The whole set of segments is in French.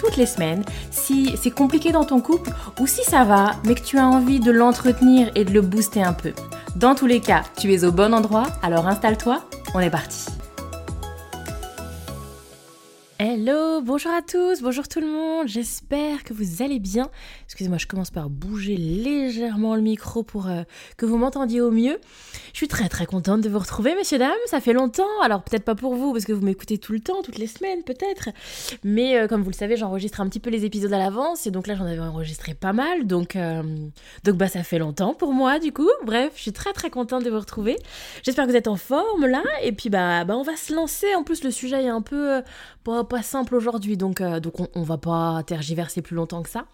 toutes les semaines si c'est compliqué dans ton couple ou si ça va, mais que tu as envie de l'entretenir et de le booster un peu. Dans tous les cas, tu es au bon endroit, alors installe-toi, on est parti. Hello, bonjour à tous, bonjour tout le monde, j'espère que vous allez bien. Excusez-moi, je commence par bouger légèrement le micro pour euh, que vous m'entendiez au mieux. Je suis très très contente de vous retrouver, messieurs, dames, ça fait longtemps, alors peut-être pas pour vous, parce que vous m'écoutez tout le temps, toutes les semaines peut-être, mais euh, comme vous le savez, j'enregistre un petit peu les épisodes à l'avance, et donc là j'en avais enregistré pas mal, donc, euh, donc bah ça fait longtemps pour moi du coup. Bref, je suis très très contente de vous retrouver. J'espère que vous êtes en forme là, et puis bah, bah on va se lancer, en plus le sujet est un peu pas, simple aujourd'hui, donc, donc on, on, va pas tergiverser plus longtemps que ça.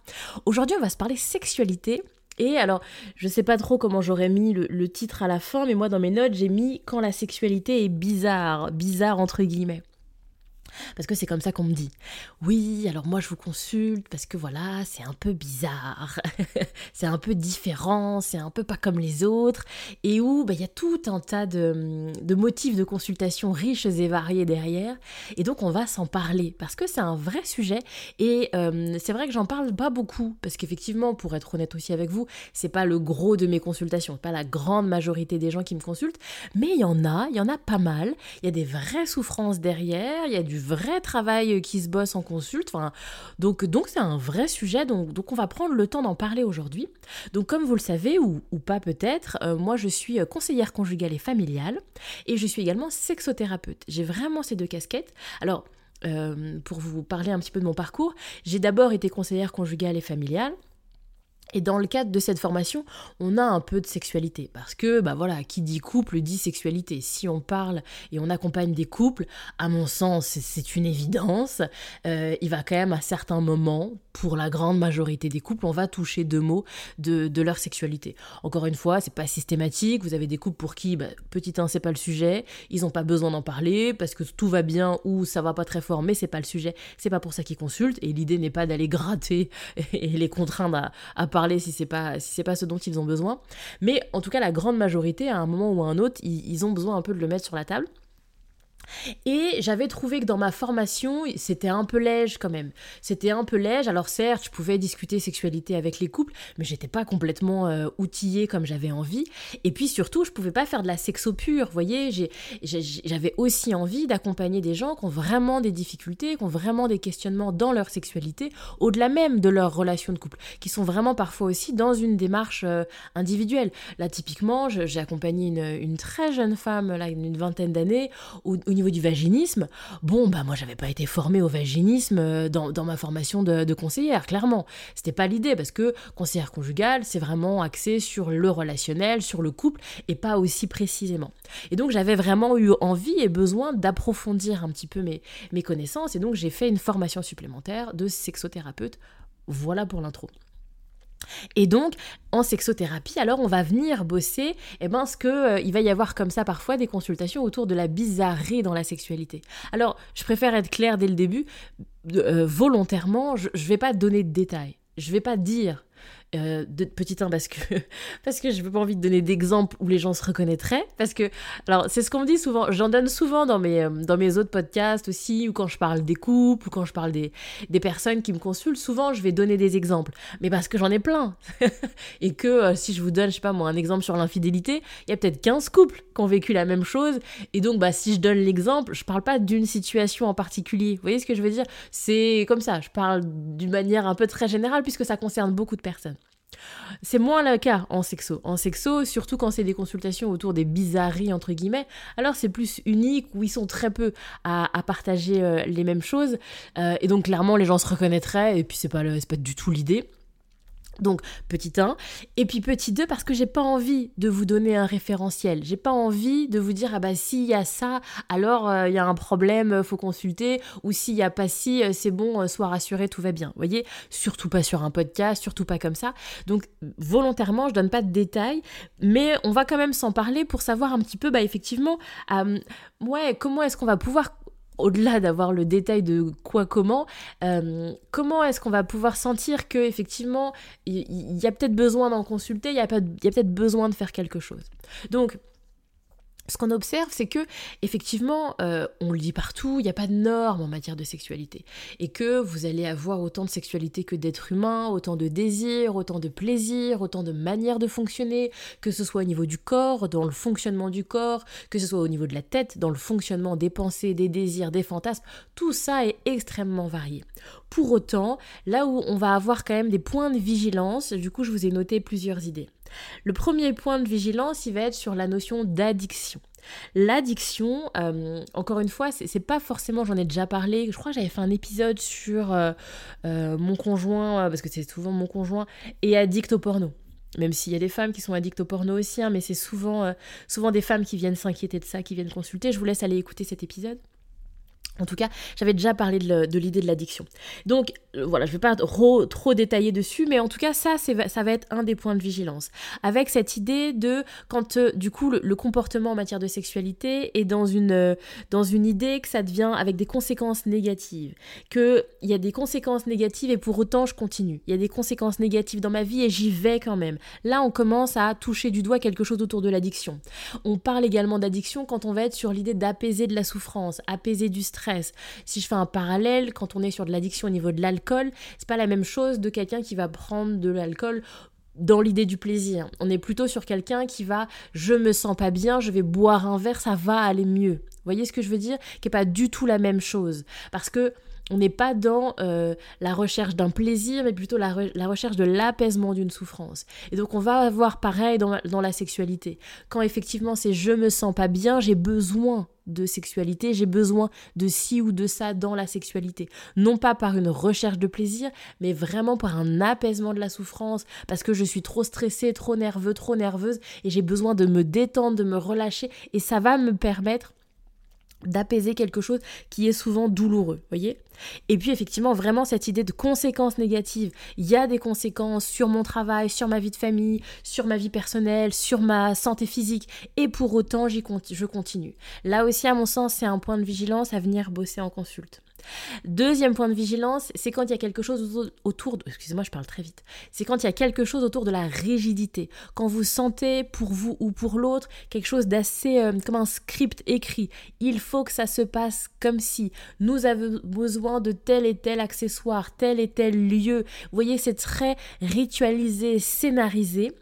On va se parler sexualité. Et alors, je sais pas trop comment j'aurais mis le, le, titre à la fin, mais moi dans mes notes, j'ai mis quand la sexualité est bizarre, bizarre entre guillemets. Parce que c'est comme ça qu'on me dit. Oui, alors moi je vous consulte parce que voilà, c'est un peu bizarre, c'est un peu différent, c'est un peu pas comme les autres, et où bah, il y a tout un tas de, de, motifs de consultation riches et variés derrière, et donc on va s'en parler parce que c'est un vrai sujet, et euh, c'est vrai que j'en parle pas beaucoup, parce qu'effectivement, pour être honnête aussi avec vous, c'est pas le gros de mes consultations, pas la grande majorité des gens qui me consultent, mais il y en a, il y en a pas mal, il y a des vraies souffrances derrière, il y a du vrai travail qui se bosse en consulte. Enfin, donc donc c'est un vrai sujet. Donc, donc on va prendre le temps d'en parler aujourd'hui. Donc comme vous le savez ou, pas peut-être, euh, moi je suis conseillère conjugale et familiale et je suis également sexothérapeute. J'ai vraiment ces deux casquettes. Alors euh, pour vous parler un petit peu de mon parcours, j'ai d'abord été conseillère conjugale et familiale. Et dans le cadre de cette formation, on a un peu de sexualité parce que bah voilà, qui dit couple dit sexualité. Si on parle et on accompagne des couples, à mon sens, c'est une évidence. Euh, il va quand même à certains moments, pour la grande majorité des couples, on va toucher deux mots de, de leur sexualité. Encore une fois, c'est pas systématique. Vous avez des couples pour qui bah, petit 1 c'est pas le sujet, ils n'ont pas besoin d'en parler parce que tout va bien ou ça va pas très fort, mais c'est pas le sujet. C'est pas pour ça qu'ils consultent. Et l'idée n'est pas d'aller gratter et les contraindre à, à parler si c'est pas si c'est pas ce dont ils ont besoin. Mais en tout cas, la grande majorité, à un moment ou à un autre, ils, ils ont besoin un peu de le mettre sur la table. Et j'avais trouvé que dans ma formation, c'était un peu léger quand même. C'était un peu léger. Alors certes, je pouvais discuter sexualité avec les couples, mais j'étais pas complètement euh, outillée comme j'avais envie. Et puis surtout, je pouvais pas faire de la sexo pure. Vous voyez, j'avais aussi envie d'accompagner des gens qui ont vraiment des difficultés, qui ont vraiment des questionnements dans leur sexualité, au-delà même de leur relation de couple, qui sont vraiment parfois aussi dans une démarche euh, individuelle. Là, typiquement, j'ai accompagné une, une, très jeune femme, là, une vingtaine d'années, où, où niveau du vaginisme, bon, bah moi j'avais pas été formée au vaginisme euh, dans, ma formation de, de, conseillère, clairement. C'était pas l'idée parce que conseillère conjugale, c'est vraiment axé sur le relationnel, sur le couple et pas aussi précisément. Et donc j'avais vraiment eu envie et besoin d'approfondir un petit peu mes, mes connaissances et donc j'ai fait une formation supplémentaire de sexothérapeute. Voilà pour l'intro. Et donc, en sexothérapie, alors on va venir bosser eh ben, ce que euh, il va y avoir comme ça parfois des consultations autour de la bizarrerie dans la sexualité. Alors, je préfère être claire dès le début, euh, volontairement, je ne vais pas donner de détails. Je vais pas dire euh, de petit 1 parce que parce que je n'ai pas envie de donner d'exemples où les gens se reconnaîtraient. Parce que alors c'est ce qu'on me dit souvent j'en donne souvent dans mes euh, dans mes autres podcasts aussi ou quand je parle des couples ou quand je parle des des personnes qui me consultent souvent je vais donner des exemples. Mais parce que j'en ai plein. Et que euh, si je vous donne je sais pas moi un exemple sur l'infidélité il y a peut-être 15 couples qui ont vécu la même chose. Et donc bah si je donne l'exemple je parle pas d'une situation en particulier. Vous voyez ce que je veux dire? C'est comme ça je parle d'une manière un peu très générale puisque ça concerne beaucoup de personnes c'est moins le cas en sexo. En sexo, surtout quand c'est des consultations autour des bizarreries, entre guillemets, alors c'est plus unique, où ils sont très peu à, partager euh, les mêmes choses. Euh, et donc clairement, les gens se reconnaîtraient, et puis c'est pas, pas du tout l'idée. Donc petit 1 et puis petit 2 parce que j'ai pas envie de vous donner un référentiel. J'ai pas envie de vous dire ah bah s'il y a ça, alors euh, il y a un problème, euh, faut consulter ou s'il y a pas si euh, c'est bon, sois rassuré, tout va bien. Vous voyez, surtout pas sur un podcast, surtout pas comme ça. Donc volontairement, je donne pas de détails, mais on va quand même s'en parler pour savoir un petit peu bah effectivement ouais, comment est-ce qu'on va pouvoir au-delà d'avoir le détail de quoi comment, euh, comment est-ce qu'on va pouvoir sentir que effectivement il y, a peut-être besoin d'en consulter, il y a, a peut-être besoin de faire quelque chose. Donc ce qu'on observe, c'est que effectivement, euh, on le dit partout, il n'y a pas de normes en matière de sexualité, et que vous allez avoir autant de sexualité que d'êtres humains, autant de désirs, autant de plaisirs, autant de manières de fonctionner, que ce soit au niveau du corps, dans le fonctionnement du corps, que ce soit au niveau de la tête, dans le fonctionnement des pensées, des désirs, des fantasmes, tout ça est extrêmement varié. Pour autant, là où on va avoir quand même des points de vigilance, du coup, je vous ai noté plusieurs idées. Le premier point de vigilance, il va être sur la notion d'addiction. L'addiction, euh, encore une fois, c'est pas forcément, j'en ai déjà parlé, je crois que j'avais fait un épisode sur euh, euh, mon conjoint, parce que c'est souvent mon conjoint, est addict au porno. Même s'il y a des femmes qui sont addictes au porno aussi, hein, mais c'est souvent, souvent des femmes qui viennent s'inquiéter de ça, qui viennent consulter. Je vous laisse aller écouter cet épisode. En tout cas, j'avais déjà parlé de l'idée de l'addiction. Donc euh, voilà, je ne vais pas trop, trop, détailler dessus, mais en tout cas, ça, ça va être un des points de vigilance. Avec cette idée de quand euh, du coup le, comportement en matière de sexualité est dans une, euh, dans une idée que ça devient avec des conséquences négatives, qu'il y a des conséquences négatives et pour autant je continue. Il y a des conséquences négatives dans ma vie et j'y vais quand même. Là, on commence à toucher du doigt quelque chose autour de l'addiction. On parle également d'addiction quand on va être sur l'idée d'apaiser de la souffrance, apaiser du stress si je fais un parallèle, quand on est sur de l'addiction au niveau de l'alcool, c'est pas la même chose de quelqu'un qui va prendre de l'alcool dans l'idée du plaisir. On est plutôt sur quelqu'un qui va je me sens pas bien, je vais boire un verre, ça va aller mieux. Vous voyez ce que je veux dire? Qui est pas du tout la même chose. Parce que on n'est pas dans euh, la recherche d'un plaisir, mais plutôt la, recherche de l'apaisement d'une souffrance. Et donc on va avoir pareil dans, dans la sexualité. Quand effectivement c'est je me sens pas bien, j'ai besoin de sexualité, j'ai besoin de ci ou de ça dans la sexualité. Non pas par une recherche de plaisir, mais vraiment par un apaisement de la souffrance, parce que je suis trop stressée, trop nerveux, trop nerveuse, et j'ai besoin de me détendre, de me relâcher, et ça va me permettre d'apaiser quelque chose qui est souvent douloureux, voyez Et puis effectivement, vraiment cette idée de conséquences négatives. Il y a des conséquences sur mon travail, sur ma vie de famille, sur ma vie personnelle, sur ma santé physique, et pour autant, j'y je continue. Là aussi, à mon sens, c'est un point de vigilance à venir bosser en consulte. Deuxième point de vigilance, c'est quand il y a quelque chose autour de... Excusez-moi, je parle très vite. C'est quand il y a quelque chose autour de la rigidité. Quand vous sentez pour vous ou pour l'autre quelque chose d'assez euh, comme un script écrit. Il faut que ça se passe comme si nous avons besoin de tel et tel accessoire, tel et tel lieu. Vous voyez, c'est très ritualisé, scénarisé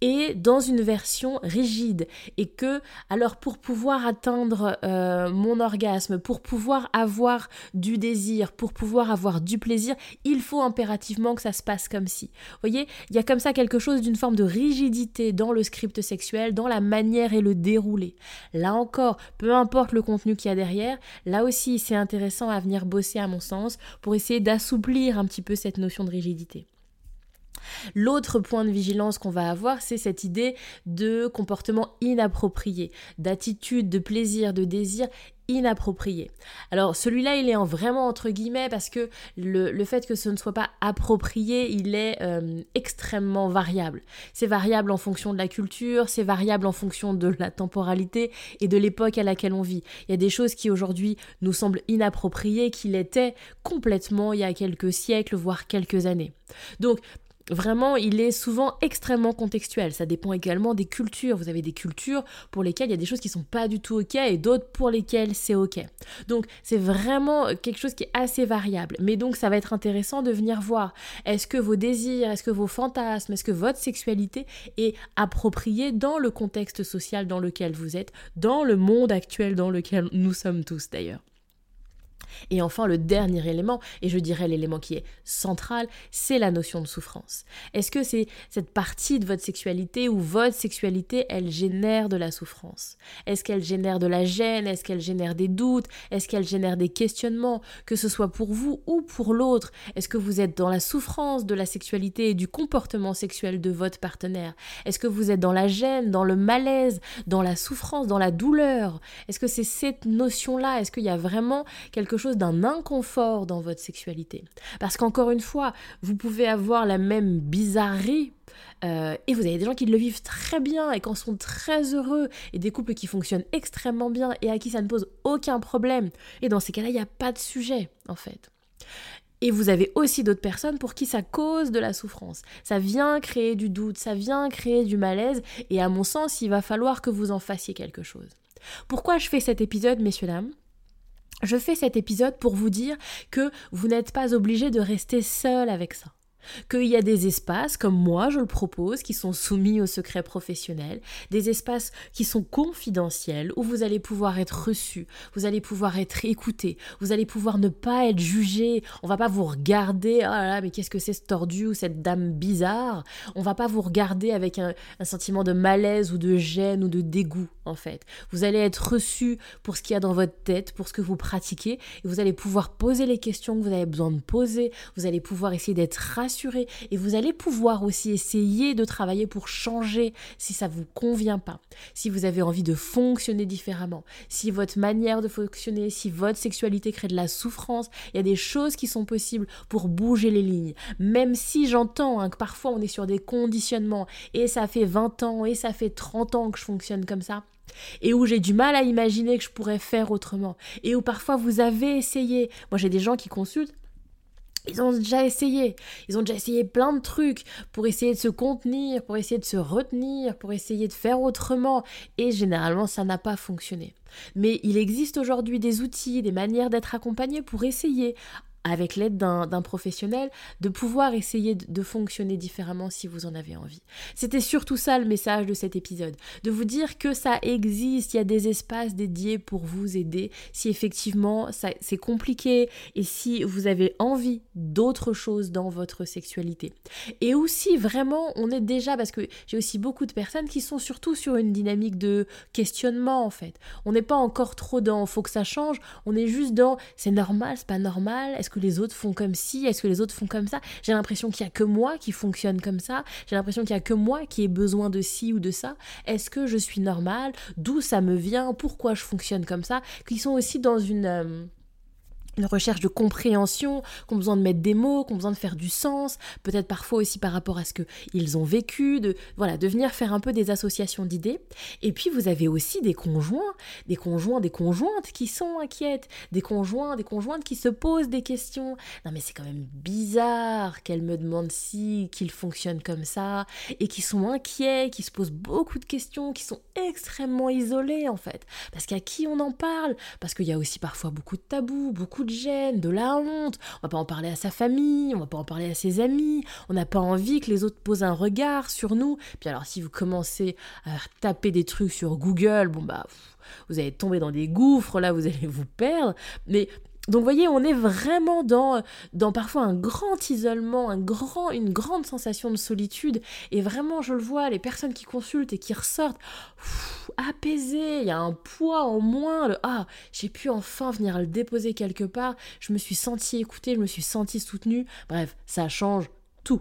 et dans une version rigide et que alors pour pouvoir atteindre euh, mon orgasme, pour pouvoir avoir du désir, pour pouvoir avoir du plaisir, il faut impérativement que ça se passe comme si. Vous voyez, il y a comme ça quelque chose d'une forme de rigidité dans le script sexuel, dans la manière et le déroulé. Là encore, peu importe le contenu qu'il y a derrière, là aussi c'est intéressant à venir bosser à mon sens pour essayer d'assouplir un petit peu cette notion de rigidité. L'autre point de vigilance qu'on va avoir, c'est cette idée de comportement inapproprié, d'attitude, de plaisir, de désir inapproprié. Alors celui-là, il est en vraiment entre guillemets parce que le, fait que ce ne soit pas approprié, il est euh, extrêmement variable. C'est variable en fonction de la culture, c'est variable en fonction de la temporalité et de l'époque à laquelle on vit. Il y a des choses qui aujourd'hui nous semblent inappropriées, qui l'étaient complètement il y a quelques siècles, voire quelques années. Vraiment, il est souvent extrêmement contextuel. Ça dépend également des cultures. Vous avez des cultures pour lesquelles il y a des choses qui sont pas du tout ok et d'autres pour lesquelles c'est ok. Donc c'est vraiment quelque chose qui est assez variable. Mais donc ça va être intéressant de venir voir est-ce que vos désirs, est-ce que vos fantasmes, est-ce que votre sexualité est appropriée dans le contexte social dans lequel vous êtes, dans le monde actuel dans lequel nous sommes tous d'ailleurs? Et enfin, le dernier élément, et je dirais l'élément qui est central, c'est la notion de souffrance. Est-ce que c'est cette partie de votre sexualité où votre sexualité, elle génère de la souffrance? Est-ce qu'elle génère de la gêne? Est-ce qu'elle génère des doutes? Est-ce qu'elle génère des questionnements Que ce soit pour vous ou pour l'autre? Est-ce que vous êtes dans la souffrance de la sexualité et du comportement sexuel de votre partenaire? Est-ce que vous êtes dans la gêne, dans le malaise, dans la souffrance, dans la douleur? Est-ce que c'est cette notion-là? Est-ce qu'il y a vraiment quelque d'un inconfort dans votre sexualité. Parce qu'encore une fois, vous pouvez avoir la même bizarrerie euh, et vous avez des gens qui le vivent très bien et qui en sont très heureux, et des couples qui fonctionnent extrêmement bien et à qui ça ne pose aucun problème. Et dans ces cas-là, il n'y a pas de sujet, en fait. Et vous avez aussi d'autres personnes pour qui ça cause de la souffrance. Ça vient créer du doute, ça vient créer du malaise, et à mon sens, il va falloir que vous en fassiez quelque chose. Pourquoi je fais cet épisode, messieurs, dames? Je fais cet épisode pour vous dire que vous n'êtes pas obligé de rester seul avec ça qu'il y a des espaces, comme moi je le propose, qui sont soumis au secret professionnel, des espaces qui sont confidentiels, où vous allez pouvoir être reçu, vous allez pouvoir être écouté, vous allez pouvoir ne pas être jugé, on va pas vous regarder, oh là là, mais qu'est-ce que c'est ce tordu ou cette dame bizarre, on va pas vous regarder avec un, un sentiment de malaise ou de gêne ou de dégoût, en fait. Vous allez être reçu pour ce qu'il y a dans votre tête, pour ce que vous pratiquez, et vous allez pouvoir poser les questions que vous avez besoin de poser, vous allez pouvoir essayer d'être rassuré et vous allez pouvoir aussi essayer de travailler pour changer si ça vous convient pas, si vous avez envie de fonctionner différemment, si votre manière de fonctionner, si votre sexualité crée de la souffrance, il y a des choses qui sont possibles pour bouger les lignes. Même si j'entends hein, que parfois on est sur des conditionnements et ça fait 20 ans et ça fait 30 ans que je fonctionne comme ça et où j'ai du mal à imaginer que je pourrais faire autrement, et où parfois vous avez essayé. Moi j'ai des gens qui consultent, ils ont déjà essayé. Ils ont déjà essayé plein de trucs pour essayer de se contenir, pour essayer de se retenir, pour essayer de faire autrement. Et généralement, ça n'a pas fonctionné. Mais il existe aujourd'hui des outils, des manières d'être accompagné pour essayer avec l'aide d'un professionnel, de pouvoir essayer de, fonctionner différemment si vous en avez envie. C'était surtout ça le message de cet épisode, de vous dire que ça existe, il y a des espaces dédiés pour vous aider si effectivement c'est compliqué et si vous avez envie d'autre chose dans votre sexualité. Et aussi vraiment, on est déjà, parce que j'ai aussi beaucoup de personnes qui sont surtout sur une dynamique de questionnement en fait. On n'est pas encore trop dans faut que ça change, on est juste dans c'est normal, c'est pas normal, est-ce que les autres font comme ci Est-ce que les autres font comme ça? J'ai l'impression qu'il n'y a que moi qui fonctionne comme ça. J'ai l'impression qu'il n'y a que moi qui ai besoin de ci ou de ça. Est-ce que je suis normale? D'où ça me vient? Pourquoi je fonctionne comme ça? Qui sont aussi dans une... Euh, une recherche de compréhension, qui ont besoin de mettre des mots, qui ont besoin de faire du sens, peut-être parfois aussi par rapport à ce qu'ils ont vécu, de voilà, de venir faire un peu des associations d'idées. Et puis vous avez aussi des conjoints, des conjoints, des conjointes qui sont inquiètes, des conjoints, des conjointes qui se posent des questions. Non mais c'est quand même bizarre qu'elle me demande si qu'il fonctionne comme ça et qui sont inquiets, qui se posent beaucoup de questions, qui sont extrêmement isolés en fait, parce qu'à qui on en parle, parce qu'il y a aussi parfois beaucoup de tabous, beaucoup de gêne, de la honte. On va pas en parler à sa famille, on va pas en parler à ses amis. On n'a pas envie que les autres posent un regard sur nous. Puis alors, si vous commencez à taper des trucs sur Google, bon bah, vous allez tomber dans des gouffres, là, vous allez vous perdre. Mais donc, vous voyez, on est vraiment dans, parfois un grand isolement, une grande sensation de solitude. Et vraiment, je le vois, les personnes qui consultent et qui ressortent apaisées, il y a un poids en moins. Le, ah, j'ai pu enfin venir le déposer quelque part. Je me suis sentie écoutée, je me suis sentie soutenue. Bref, ça change tout.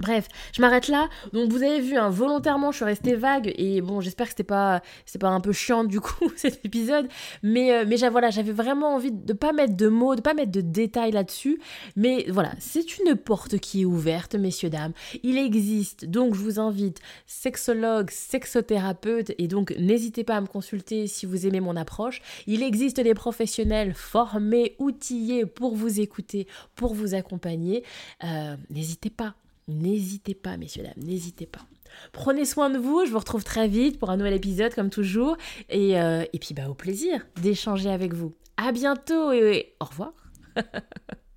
Bref, je m'arrête là. Donc vous avez vu, hein, volontairement, je suis restée vague et bon, j'espère que c'était pas, pas un peu chiant du coup cet épisode. Mais euh, mais voilà, j'avais vraiment envie de pas mettre de mots, de pas mettre de détails là-dessus. Mais voilà, c'est une porte qui est ouverte, messieurs dames. Il existe, donc je vous invite, sexologue, sexothérapeute, et donc n'hésitez pas à me consulter si vous aimez mon approche. Il existe des professionnels formés, outillés pour vous écouter, pour vous accompagner. Euh, n'hésitez pas. N'hésitez pas, messieurs, dames, n'hésitez pas. Prenez soin de vous, je vous retrouve très vite pour un nouvel épisode comme toujours. Et, euh, et puis bah, au plaisir d'échanger avec vous. À bientôt et au revoir.